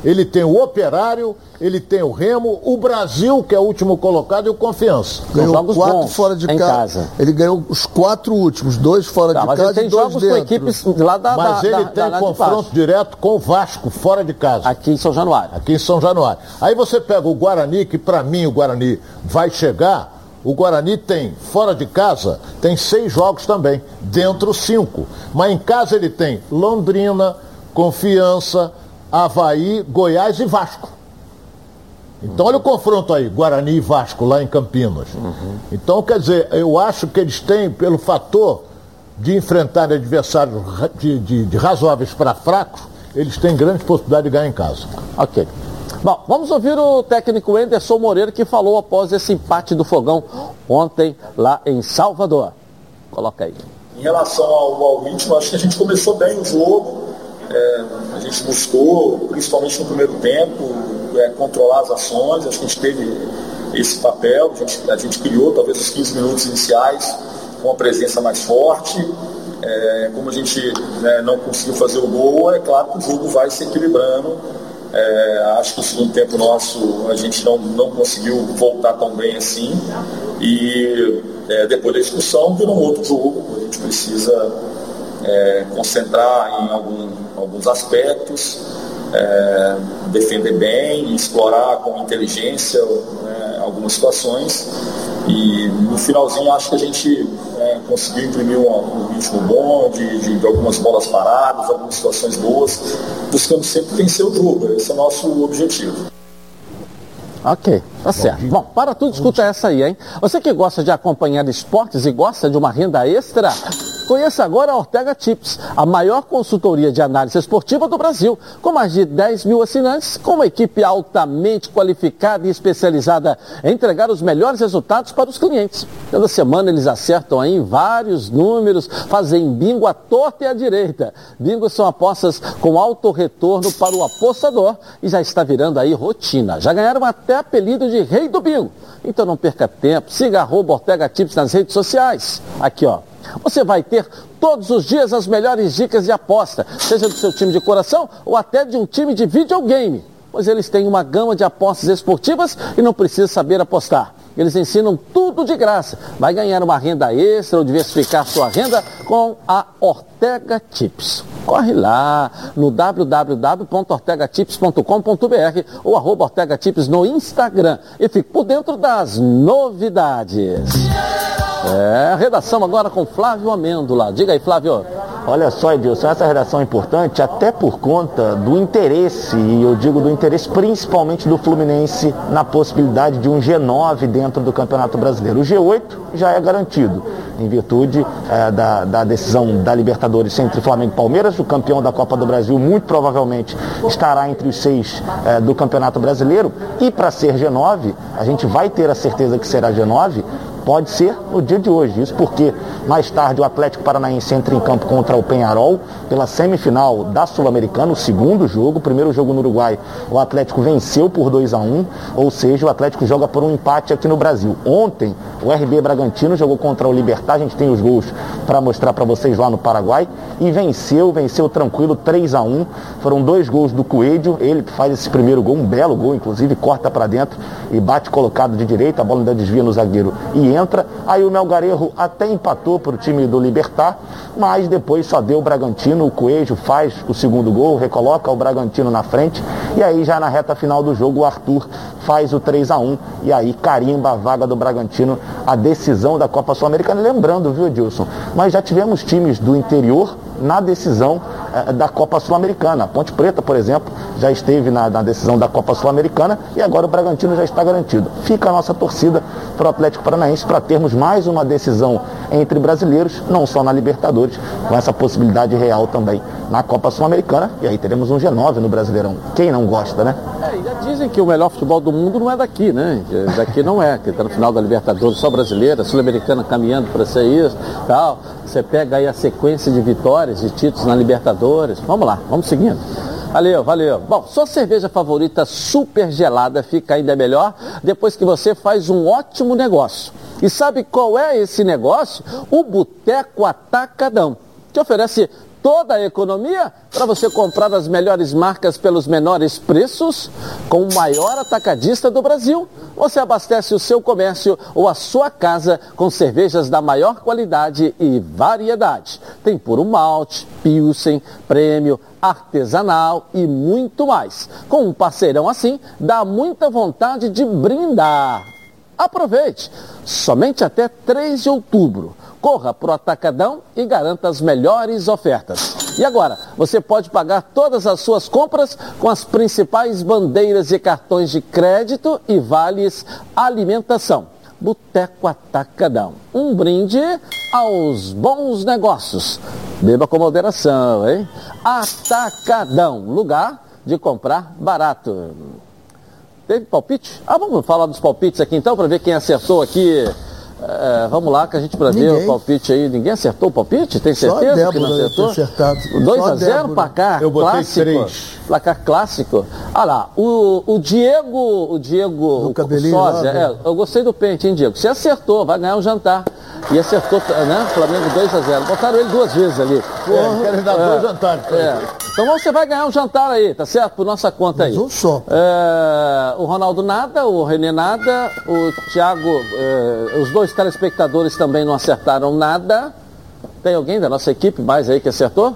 ele tem o Operário, ele tem o Remo, o Brasil, que é o último colocado, e o Confiança. Ganhou quatro fora de ca... casa. Ele ganhou os quatro últimos, dois fora tá, de mas casa ele tem e dois jogos dentro. com equipes lá da Mas da, ele da, tem da, confronto direto com o Vasco, fora de casa. Aqui em São Januário. Aqui em São Januário. Aí você pega o Guarani, que para mim o Guarani vai chegar. O Guarani tem, fora de casa, tem seis jogos também, dentro cinco. Mas em casa ele tem Londrina, Confiança, Havaí, Goiás e Vasco. Então olha o confronto aí, Guarani e Vasco lá em Campinas. Uhum. Então, quer dizer, eu acho que eles têm, pelo fator de enfrentar adversários de, de, de razoáveis para fracos, eles têm grande possibilidade de ganhar em casa. Ok. Bom, vamos ouvir o técnico Anderson Moreira que falou após esse empate do Fogão ontem lá em Salvador. Coloca aí. Em relação ao, ao ritmo, acho que a gente começou bem o jogo. É, a gente buscou, principalmente no primeiro tempo, é, controlar as ações. Acho que a gente teve esse papel. A gente, a gente criou talvez os 15 minutos iniciais com a presença mais forte. É, como a gente né, não conseguiu fazer o gol, é claro que o jogo vai se equilibrando. É, acho que o segundo tempo nosso a gente não, não conseguiu voltar tão bem assim. E é, depois da expulsão virou um outro jogo. A gente precisa é, concentrar em algum, alguns aspectos, é, defender bem, explorar com inteligência né, algumas situações. E no finalzinho acho que a gente é, conseguiu imprimir um, um ritmo bom, de, de, de, algumas bolas paradas, algumas situações boas, buscando sempre vencer o jogo. Esse é o nosso objetivo. Ok, tá certo. Bom, para tudo, escuta essa aí, hein? Você que gosta de acompanhar esportes e gosta de uma renda extra, Conheça agora a Ortega Tips, a maior consultoria de análise esportiva do Brasil, com mais de 10 mil assinantes, com uma equipe altamente qualificada e especializada em entregar os melhores resultados para os clientes. Toda semana eles acertam aí vários números, fazem bingo à torta e à direita. Bingos são apostas com alto retorno para o apostador e já está virando aí rotina. Já ganharam até apelido de rei do bingo. Então não perca tempo, siga a Ortega Tips nas redes sociais. Aqui ó, você vai ter todos os dias as melhores dicas de aposta, seja do seu time de coração ou até de um time de videogame. Pois eles têm uma gama de apostas esportivas e não precisa saber apostar. Eles ensinam tudo de graça. Vai ganhar uma renda extra ou diversificar sua renda com a Ortega Tips. Corre lá no www.ortegatips.com.br ou arroba Ortega Tips no Instagram e fique por dentro das novidades. É, redação agora com Flávio Amêndola. Diga aí, Flávio. Olha só, Edilson, essa redação é importante até por conta do interesse, e eu digo do interesse principalmente do Fluminense na possibilidade de um G9 dentro do Campeonato Brasileiro. O G8 já é garantido, em virtude é, da, da, decisão da Libertadores entre Flamengo e Palmeiras. O campeão da Copa do Brasil muito provavelmente estará entre os seis é, do Campeonato Brasileiro. E para ser G9, a gente vai ter a certeza que será G9 Pode ser no dia de hoje. Isso porque mais tarde o Atlético Paranaense entra em campo contra o Penharol pela semifinal da Sul-Americana, o segundo jogo. O primeiro jogo no Uruguai, o Atlético venceu por 2 a 1 ou seja, o Atlético joga por um empate aqui no Brasil. Ontem, o RB Bragantino jogou contra o Libertar, a gente tem os gols para mostrar para vocês lá no Paraguai, e venceu, venceu tranquilo, 3 a 1 Foram dois gols do Coelho, ele que faz esse primeiro gol, um belo gol, inclusive, corta para dentro e bate colocado de direita, a bola ainda desvia no zagueiro e entra. Aí o Melgarejo até empatou para o time do Libertar, mas depois só deu o Bragantino. O Coelho faz o segundo gol, recoloca o Bragantino na frente. E aí já na reta final do jogo o Arthur faz o 3 a 1 e aí carimba a vaga do Bragantino, a decisão da Copa Sul-Americana. Lembrando, viu, Edilson? Mas já tivemos times do interior na decisão eh, da Copa Sul-Americana. A Ponte Preta, por exemplo, já esteve na, na decisão da Copa Sul-Americana e agora o Bragantino já está garantido. Fica a nossa torcida para o Atlético Paranaense para termos mais uma decisão entre brasileiros, não só na Libertadores, com essa possibilidade real também na Copa Sul-Americana. E aí teremos um G9 no Brasileirão. Quem não gosta, né? É, já dizem que o melhor futebol do mundo não é daqui, né? Daqui não é, que está no final da Libertadores só brasileira, Sul-Americana caminhando para ser isso, tal. Você pega aí a sequência de vitórias, de títulos na Libertadores. Vamos lá, vamos seguindo. Valeu, valeu. Bom, sua cerveja favorita super gelada fica ainda melhor depois que você faz um ótimo negócio. E sabe qual é esse negócio? O Boteco Atacadão. Que oferece toda a economia para você comprar as melhores marcas pelos menores preços com o maior atacadista do Brasil. Você abastece o seu comércio ou a sua casa com cervejas da maior qualidade e variedade. Tem puro malte, pilsen, prêmio, artesanal e muito mais. Com um parceirão assim, dá muita vontade de brindar. Aproveite! Somente até 3 de outubro. Corra para o Atacadão e garanta as melhores ofertas. E agora, você pode pagar todas as suas compras com as principais bandeiras e cartões de crédito e vales alimentação. Boteco Atacadão. Um brinde aos bons negócios. Beba com moderação, hein? Atacadão, lugar de comprar barato. Teve palpite? Ah, vamos falar dos palpites aqui então, para ver quem acertou aqui. É, vamos lá, que a gente para ver o palpite aí. Ninguém acertou o palpite? Tem certeza Só que não acertou? Acertado. 2 a 0 placar Eu botei clássico. três. Placar clássico. Ah lá, o, o Diego, o Diego o cabelinho sósia, lá, né? é, eu gostei do pente, hein, Diego? Você acertou, vai ganhar um jantar. E acertou, né? Flamengo 2 a 0 Botaram ele duas vezes ali. É, querem dar dois jantares É. Então você vai ganhar um jantar aí, tá certo? Por nossa conta aí. um só. É, o Ronaldo nada, o Renê nada, o Thiago, é, os dois telespectadores também não acertaram nada. Tem alguém da nossa equipe mais aí que acertou?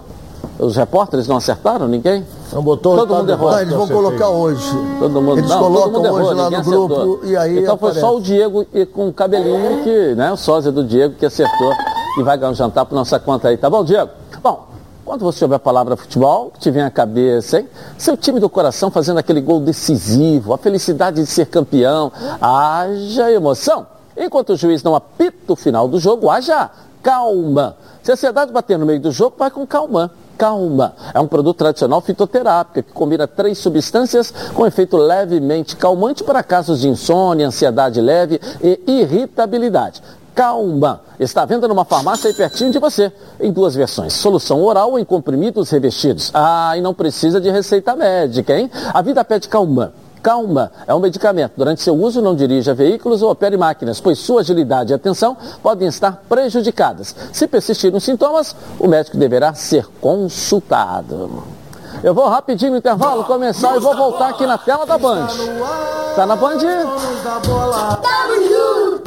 Os repórteres não acertaram? Ninguém? Não botou Todo mundo errou. Não, eles vão colocar hoje. Todo mundo, Eles não, todo colocam mundo errou, hoje lá ninguém no grupo acertou. e aí Então foi só aparece. o Diego e com o cabelinho que, né, o sósia do Diego que acertou e vai ganhar um jantar por nossa conta aí, tá bom, Diego? Bom, quando você ouve a palavra futebol, te vem à cabeça, hein? Seu time do coração fazendo aquele gol decisivo, a felicidade de ser campeão, haja emoção. Enquanto o juiz não apita o final do jogo, haja calma. Se a ansiedade bater no meio do jogo, vai com calma. Calma. É um produto tradicional fitoterápico que combina três substâncias com efeito levemente calmante para casos de insônia, ansiedade leve e irritabilidade. Calma. Está à venda numa farmácia aí pertinho de você, em duas versões, solução oral ou em comprimidos revestidos. Ah, e não precisa de receita médica, hein? A vida pede calma. Calma, é um medicamento. Durante seu uso, não dirija veículos ou opere máquinas, pois sua agilidade e atenção podem estar prejudicadas. Se persistirem os sintomas, o médico deverá ser consultado. Eu vou rapidinho no intervalo começar e vou voltar aqui na tela da Band. Tá na Band?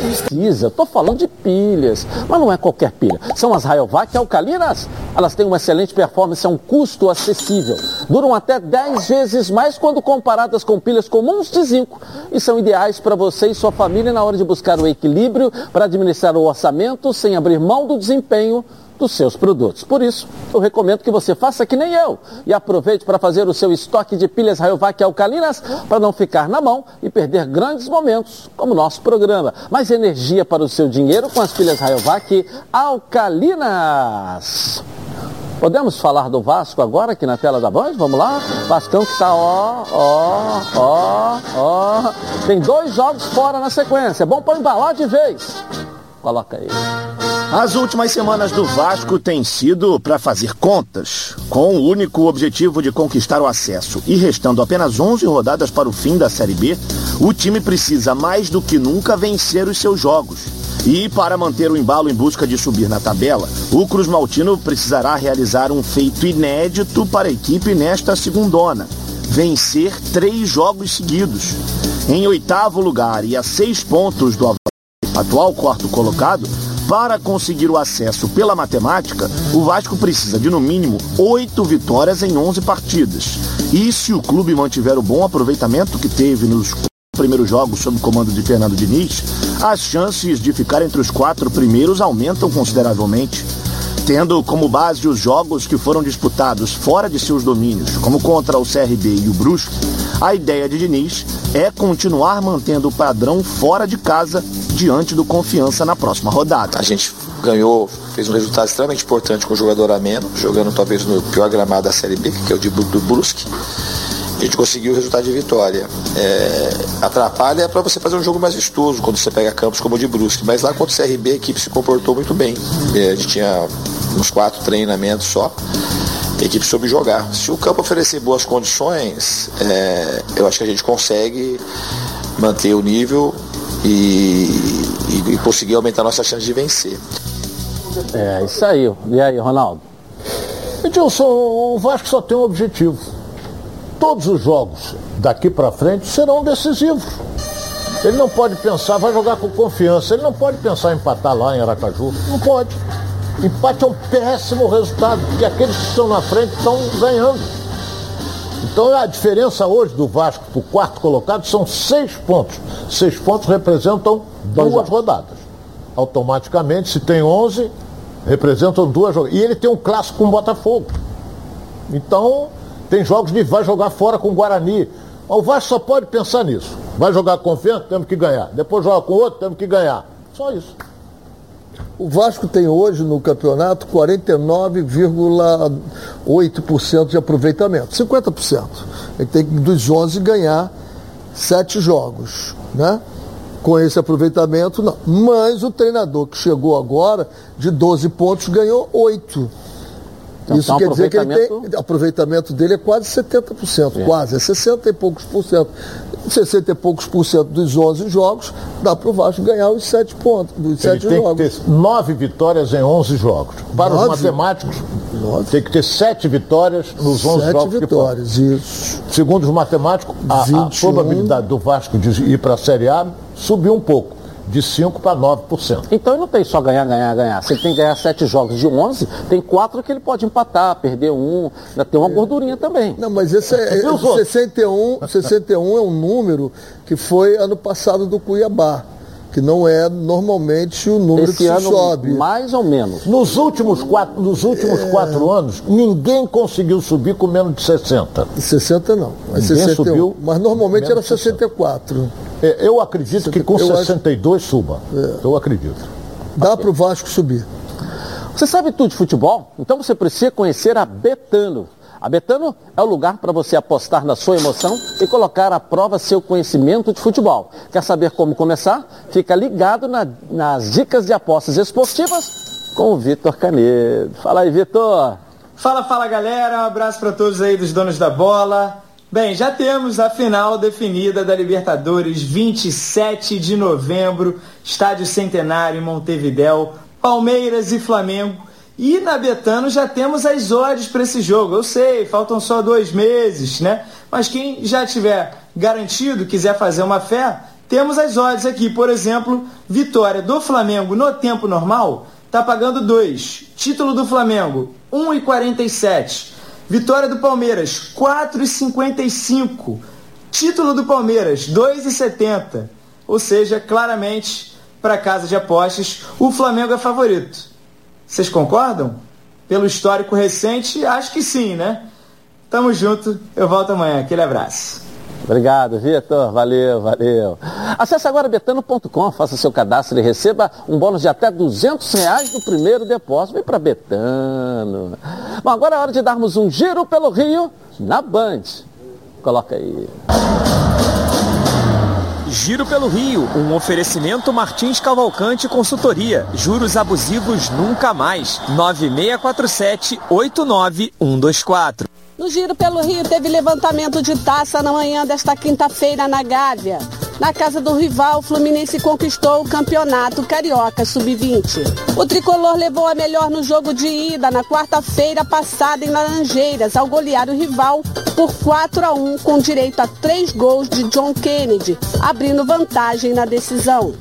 Precisa, tô falando de pilhas, mas não é qualquer pilha. São as Rayovac alcalinas. Elas têm uma excelente performance a um custo acessível. Duram até 10 vezes mais quando comparadas com pilhas comuns de zinco. E são ideais para você e sua família na hora de buscar o equilíbrio para administrar o orçamento sem abrir mão do desempenho dos seus produtos. Por isso, eu recomendo que você faça que nem eu e aproveite para fazer o seu estoque de pilhas Rayovac alcalinas para não ficar na mão e perder grandes momentos, como o nosso programa. Mais energia para o seu dinheiro com as pilhas Rayovac alcalinas. Podemos falar do Vasco agora aqui na tela da Band? Vamos lá? Vascão que está ó, ó, ó, ó. Tem dois jogos fora na sequência. É bom para embalar de vez. Coloca aí. As últimas semanas do Vasco têm sido para fazer contas, com o único objetivo de conquistar o acesso. E restando apenas 11 rodadas para o fim da Série B, o time precisa mais do que nunca vencer os seus jogos. E para manter o embalo em busca de subir na tabela, o Cruz Maltino precisará realizar um feito inédito para a equipe nesta segundona. Vencer três jogos seguidos. Em oitavo lugar e a seis pontos do atual quarto colocado, para conseguir o acesso pela matemática, o Vasco precisa de no mínimo oito vitórias em 11 partidas. E se o clube mantiver o bom aproveitamento que teve nos primeiros jogos sob o comando de Fernando Diniz, as chances de ficar entre os quatro primeiros aumentam consideravelmente. Tendo como base os jogos que foram disputados fora de seus domínios, como contra o CRB e o Brusque, a ideia de Diniz é continuar mantendo o padrão fora de casa diante do confiança na próxima rodada. A gente ganhou, fez um resultado extremamente importante com o jogador a menos, jogando talvez no pior gramado da Série B, que é o de, do Brusque. A gente conseguiu o resultado de vitória. É, atrapalha para você fazer um jogo mais vistoso quando você pega campos como o de Brusque. Mas lá contra o CRB a equipe se comportou muito bem. É, a gente tinha uns quatro treinamentos só. A equipe soube jogar. Se o campo oferecer boas condições, é, eu acho que a gente consegue manter o nível e, e, e conseguir aumentar nossa chance de vencer. É, isso aí. E aí, Ronaldo? Edilson, o Vasco só tem um objetivo. Todos os jogos daqui para frente serão decisivos. Ele não pode pensar, vai jogar com confiança. Ele não pode pensar em empatar lá em Aracaju. Não pode. Empate é um péssimo resultado, porque aqueles que estão na frente estão ganhando. Então a diferença hoje do Vasco para o quarto colocado são seis pontos. Seis pontos representam duas rodadas. Automaticamente, se tem 11, representam duas jogadas. E ele tem um clássico com o Botafogo. Então, tem jogos de vai jogar fora com o Guarani. O Vasco só pode pensar nisso. Vai jogar com confiança, temos que ganhar. Depois joga com outro, temos que ganhar. Só isso. O Vasco tem hoje no campeonato 49,8% de aproveitamento. 50%. Ele tem que dos 11 ganhar sete jogos, né? Com esse aproveitamento, não. Mas o treinador que chegou agora, de 12 pontos, ganhou 8. Então, Isso quer dizer que ele tem, aproveitamento dele é quase 70%, é. quase, é 60 e poucos por cento. 60 e poucos por cento dos 11 jogos, dá para o Vasco ganhar os 7 pontos, dos 7 tem jogos. Que ter 9 vitórias em 11 jogos. Para nove? os matemáticos, nove? tem que ter 7 vitórias nos 11 sete jogos. 7 vitórias, isso. Segundo os matemáticos, a, a probabilidade do Vasco de ir para a Série A subiu um pouco de 5% para 9%. Então ele não tem só ganhar, ganhar, ganhar. Se ele tem que ganhar 7 jogos de 11, tem 4 que ele pode empatar, perder um, ainda tem uma gordurinha também. Não, mas esse é, é 61, 61 é um número que foi ano passado do Cuiabá que não é normalmente o número Esse que ano, sobe. Mais ou menos. Nos últimos quatro, nos últimos é... quatro anos, ninguém conseguiu subir com menos de 60. 60 não. Mas, 61, subiu mas normalmente era 64. É, eu acredito que com 62 acho... suba. É. Eu acredito. Dá para o Vasco subir. Você sabe tudo de futebol? Então você precisa conhecer a Betano. A Betano é o lugar para você apostar na sua emoção e colocar à prova seu conhecimento de futebol. Quer saber como começar? Fica ligado na, nas dicas de apostas esportivas com o Vitor Canedo. Fala aí, Vitor. Fala, fala galera, um abraço para todos aí dos donos da bola. Bem, já temos a final definida da Libertadores, 27 de novembro, Estádio Centenário em Montevidéu, Palmeiras e Flamengo e na Betano já temos as odds para esse jogo. Eu sei, faltam só dois meses, né? Mas quem já tiver garantido, quiser fazer uma fé, temos as odds aqui. Por exemplo, vitória do Flamengo no tempo normal está pagando 2. Título do Flamengo, 1,47. Vitória do Palmeiras, 4,55. Título do Palmeiras, 2,70. Ou seja, claramente, para casa de apostas, o Flamengo é favorito. Vocês concordam? Pelo histórico recente, acho que sim, né? Tamo junto, eu volto amanhã. Aquele abraço. Obrigado, Vitor. Valeu, valeu. Acesse agora betano.com, faça seu cadastro e receba um bônus de até 200 reais no primeiro depósito. Vem para Betano. Bom, agora é hora de darmos um giro pelo Rio na Band. Coloca aí. Giro pelo Rio, um oferecimento Martins Cavalcante Consultoria. Juros abusivos nunca mais. 9647-89124. No Giro pelo Rio teve levantamento de taça na manhã desta quinta-feira na Gávea. Na casa do rival, o Fluminense conquistou o campeonato Carioca Sub-20. O tricolor levou a melhor no jogo de ida na quarta-feira passada em Laranjeiras, ao golear o rival por 4 a 1 com direito a três gols de John Kennedy, abrindo vantagem na decisão.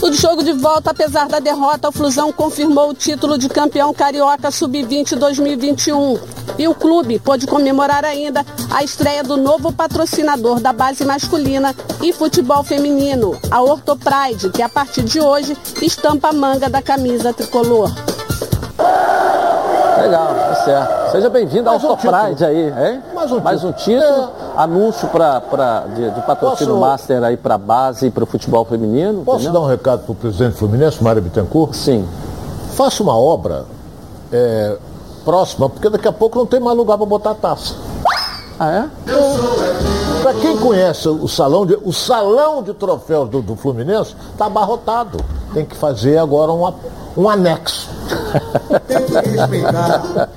No jogo de volta, apesar da derrota, o Flusão confirmou o título de campeão carioca sub-20 2021. E o clube pôde comemorar ainda a estreia do novo patrocinador da base masculina e futebol feminino, a Ortopride, que a partir de hoje estampa a manga da camisa tricolor. Legal, tá certo. Seja bem-vindo ao um Pride aí, hein? Mais um Mais um título. É. Anúncio pra, pra, de, de patrocínio Posso... master aí para base e para o futebol feminino. Posso entendeu? dar um recado para o presidente Fluminense, Mário Bittencourt? Sim. Faça uma obra é, próxima, porque daqui a pouco não tem mais lugar para botar taça. Ah, é? é. Para quem conhece o salão de, o salão de troféus do, do Fluminense, está abarrotado. Tem que fazer agora uma, um anexo. Tem que respeitar.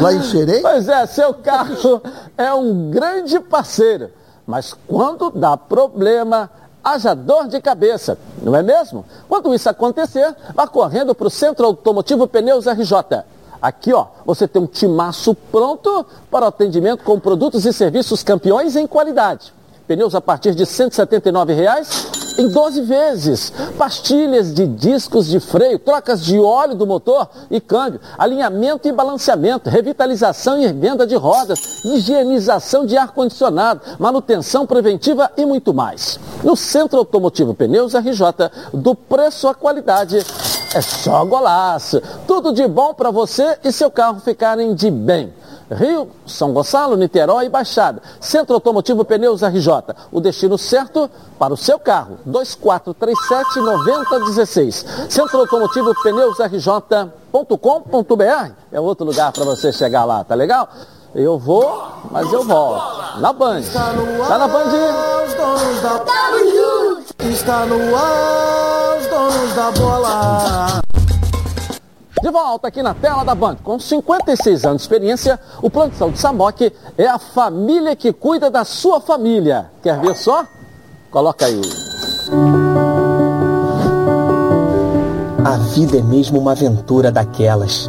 Lá em Xerém? Pois é, seu carro é um grande parceiro. Mas quando dá problema, haja dor de cabeça, não é mesmo? Quando isso acontecer, vá correndo para o Centro Automotivo Pneus RJ. Aqui, ó, você tem um timaço pronto para atendimento com produtos e serviços campeões em qualidade. Pneus a partir de 179 reais em 12 vezes. Pastilhas de discos de freio, trocas de óleo do motor e câmbio, alinhamento e balanceamento, revitalização e venda de rodas, higienização de ar-condicionado, manutenção preventiva e muito mais. No Centro Automotivo Pneus RJ, do preço à qualidade, é só golaço. Tudo de bom para você e seu carro ficarem de bem. Rio, São Gonçalo, Niterói e Baixada. Centro Automotivo Pneus RJ. O destino certo para o seu carro. 2437-9016. Centro Automotivo Pneus RJ.com.br. É outro lugar para você chegar lá, tá legal? Eu vou, mas eu volto. Na Band. Tá na Band? Os donos da... Está no ar, os donos da bola. De volta aqui na tela da Band. Com 56 anos de experiência, o Plano de Saúde Samok é a família que cuida da sua família. Quer ver só? Coloca aí. A vida é mesmo uma aventura daquelas.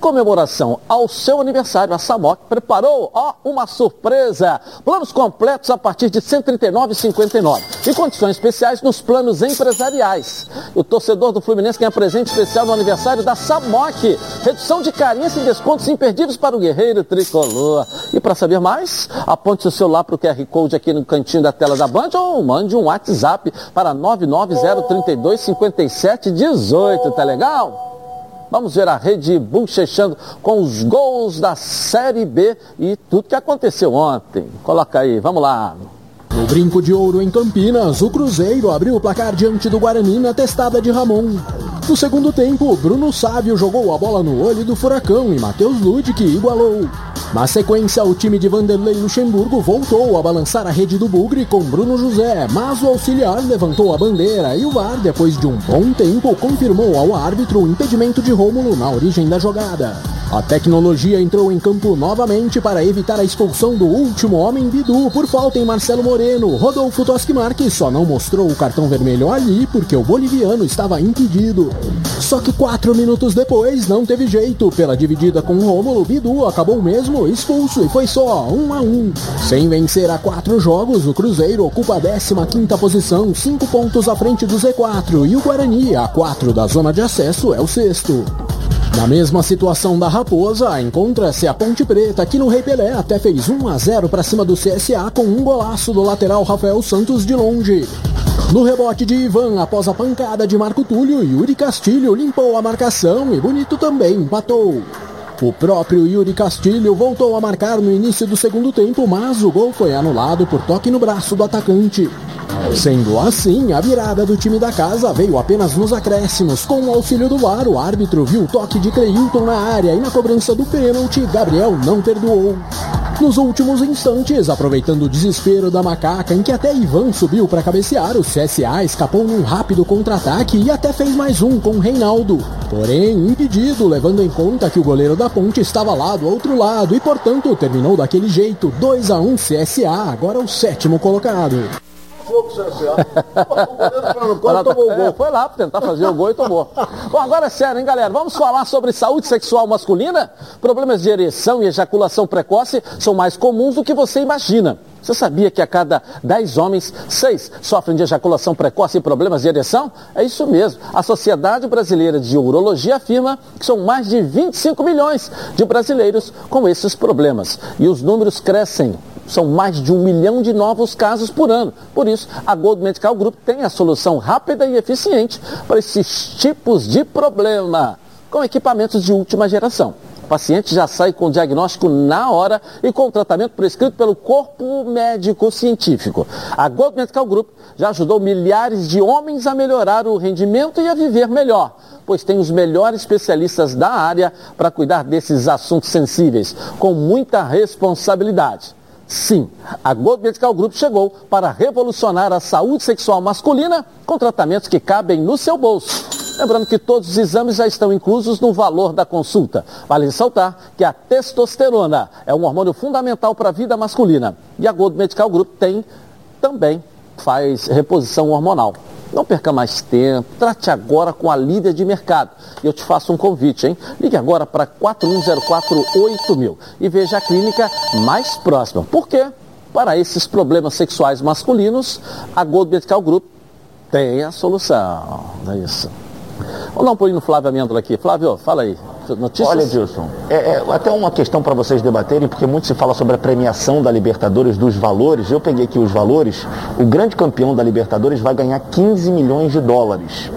Comemoração ao seu aniversário, a Samok preparou ó, uma surpresa. Planos completos a partir de R$ 139,59 e condições especiais nos planos empresariais. O torcedor do Fluminense ganha presente especial no aniversário da Samok. Redução de carência e descontos imperdíveis para o guerreiro tricolor. E para saber mais, aponte seu celular para o QR Code aqui no cantinho da tela da Band ou mande um WhatsApp para 990325718. Tá legal? Vamos ver a rede bochechando com os gols da Série B e tudo que aconteceu ontem. Coloca aí, vamos lá. No Brinco de Ouro em Campinas, o Cruzeiro abriu o placar diante do Guarani na testada de Ramon. No segundo tempo, Bruno Sávio jogou a bola no olho do Furacão e Matheus Ludic igualou. Na sequência, o time de Vanderlei Luxemburgo voltou a balançar a rede do Bugre com Bruno José, mas o auxiliar levantou a bandeira e o VAR, depois de um bom tempo, confirmou ao árbitro o impedimento de Rômulo na origem da jogada. A tecnologia entrou em campo novamente para evitar a expulsão do último homem Bidu por falta em Marcelo Rodolfo Toschi Marques só não mostrou o cartão vermelho ali porque o boliviano estava impedido. Só que quatro minutos depois não teve jeito. Pela dividida com Rômulo, Bidu acabou mesmo expulso e foi só um a um. Sem vencer a quatro jogos, o Cruzeiro ocupa a 15 quinta posição, cinco pontos à frente do Z4 e o Guarani, a quatro da zona de acesso, é o sexto. Na mesma situação da Raposa, encontra-se a Ponte Preta, que no Rei Pelé até fez 1 a 0 para cima do CSA com um golaço do lateral Rafael Santos de longe. No rebote de Ivan, após a pancada de Marco Túlio, Yuri Castilho limpou a marcação e Bonito também empatou. O próprio Yuri Castilho voltou a marcar no início do segundo tempo, mas o gol foi anulado por toque no braço do atacante. Sendo assim, a virada do time da casa veio apenas nos acréscimos. Com o auxílio do VAR, o árbitro viu o toque de Cleilton na área e na cobrança do pênalti, Gabriel não perdoou. Nos últimos instantes, aproveitando o desespero da macaca em que até Ivan subiu para cabecear, o CSA escapou num rápido contra-ataque e até fez mais um com Reinaldo. Porém, impedido, levando em conta que o goleiro da ponte estava lá do outro lado e, portanto, terminou daquele jeito. 2 a 1 CSA, agora o sétimo colocado tomou o gol. Foi lá tentar fazer o gol e tomou. Bom, agora é sério, hein, galera? Vamos falar sobre saúde sexual masculina? Problemas de ereção e ejaculação precoce são mais comuns do que você imagina. Você sabia que a cada 10 homens, 6 sofrem de ejaculação precoce e problemas de ereção? É isso mesmo. A Sociedade Brasileira de Urologia afirma que são mais de 25 milhões de brasileiros com esses problemas. E os números crescem são mais de um milhão de novos casos por ano. Por isso, a Gold Medical Group tem a solução rápida e eficiente para esses tipos de problema, com equipamentos de última geração. O paciente já sai com o diagnóstico na hora e com o tratamento prescrito pelo corpo médico científico. A Gold Medical Group já ajudou milhares de homens a melhorar o rendimento e a viver melhor, pois tem os melhores especialistas da área para cuidar desses assuntos sensíveis, com muita responsabilidade. Sim, a Gold Medical Group chegou para revolucionar a saúde sexual masculina com tratamentos que cabem no seu bolso. Lembrando que todos os exames já estão inclusos no valor da consulta. Vale ressaltar que a testosterona é um hormônio fundamental para a vida masculina. E a Gold Medical Group tem também faz reposição hormonal. Não perca mais tempo, trate agora com a líder de mercado. E eu te faço um convite, hein? Ligue agora para 41048000 e veja a clínica mais próxima. Por quê? Para esses problemas sexuais masculinos, a Gold Medical Group tem a solução. É isso. Vamos dar um pulinho no Flávio Amêndola aqui. Flávio, fala aí. Notícias? Olha, Dilson, é, é, até uma questão para vocês debaterem, porque muito se fala sobre a premiação da Libertadores, dos valores. Eu peguei aqui os valores. O grande campeão da Libertadores vai ganhar 15 milhões de dólares.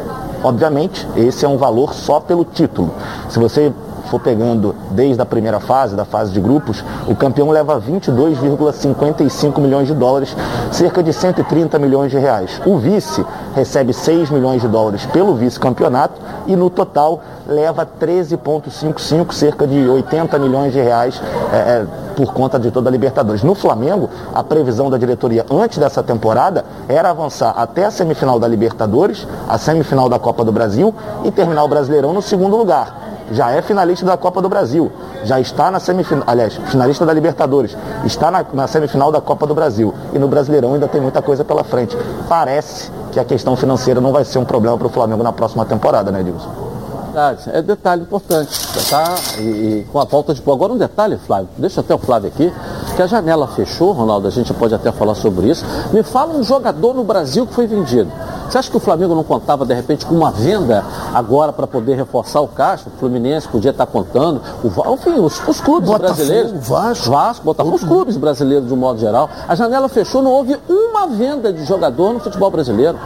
Obviamente, esse é um valor só pelo título. Se você for pegando desde a primeira fase, da fase de grupos, o campeão leva 22,55 milhões de dólares, cerca de 130 milhões de reais. O vice recebe 6 milhões de dólares pelo vice-campeonato e no total leva 13,55, cerca de 80 milhões de reais é, é, por conta de toda a Libertadores. No Flamengo, a previsão da diretoria antes dessa temporada era avançar até a semifinal da Libertadores, a semifinal da Copa do Brasil e terminar o Brasileirão no segundo lugar já é finalista da Copa do Brasil, já está na semifinal, aliás, finalista da Libertadores, está na, na, semifinal da Copa do Brasil e no Brasileirão ainda tem muita coisa pela frente. Parece que a questão financeira não vai ser um problema para o Flamengo na próxima temporada, né, Dilson? Verdade, é detalhe importante, tá? E, e, com a volta de agora um detalhe, Flávio, deixa até o Flávio aqui, que a janela fechou, Ronaldo, a gente pode até falar sobre isso. Me fala um jogador no Brasil que foi vendido. Você acha que o Flamengo não contava de repente com uma venda agora para poder reforçar o caixa? O Fluminense podia estar contando, o, enfim, os, os clubes Botafogo, brasileiros. Vasco. Vasco, Botafogo, os clubes brasileiros de um modo geral. A janela fechou, não houve uma venda de jogador no futebol brasileiro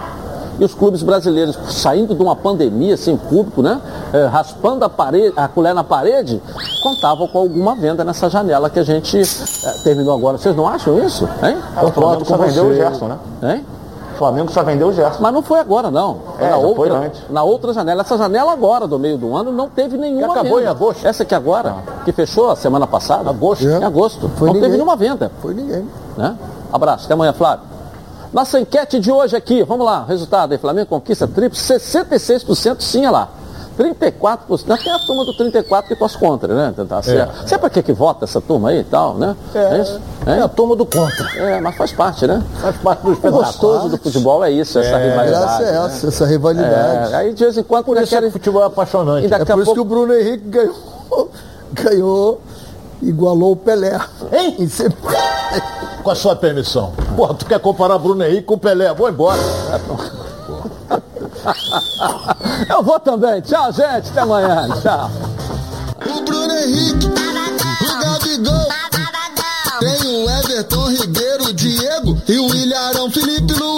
e os clubes brasileiros saindo de uma pandemia assim, público, né? É, raspando a, parede, a colher na parede, contavam com alguma venda nessa janela que a gente é, terminou agora. Vocês não acham isso? Hein? Ah, o Flamengo só vendeu o Gerson, né? Hein? O Flamengo só vendeu o Gerson. Mas não foi agora, não. É, na, outra, foi antes. na outra janela. Essa janela agora, do meio do ano, não teve nenhuma que acabou venda. em agosto. Essa aqui agora, que fechou a semana passada. Agosto. Em agosto. Foi não ninguém. teve nenhuma venda. Foi ninguém. Né? Abraço. Até amanhã, Flávio. Nossa enquete de hoje aqui, vamos lá, resultado aí, Flamengo conquista triplo, 66% sim, olha lá. 34%, até a turma do 34% que torce contra, né? Tá certo. É. Sabe pra que que vota essa turma aí e tal, né? É, é isso? É? a turma do contra. É, mas faz parte, né? Faz parte do O gostoso do futebol é isso, essa É, rivalidade. Essa é né? essa, essa rivalidade. É, aí de vez em quando Por isso é que querem- o futebol é apaixonante. Daqui É a por isso que pouco o Bruno Henrique ganhou, ganhou igualou o Pelé. Hein? Com a sua permissão. Porra, tu quer comparar Bruno Henrique com o Pelé? Vou embora. Eu vou também. Tchau, gente. Até amanhã. Tchau. O Bruno Henrique, o Gabigol, tem o Everton Ribeiro, Diego e o Felipe Luiz.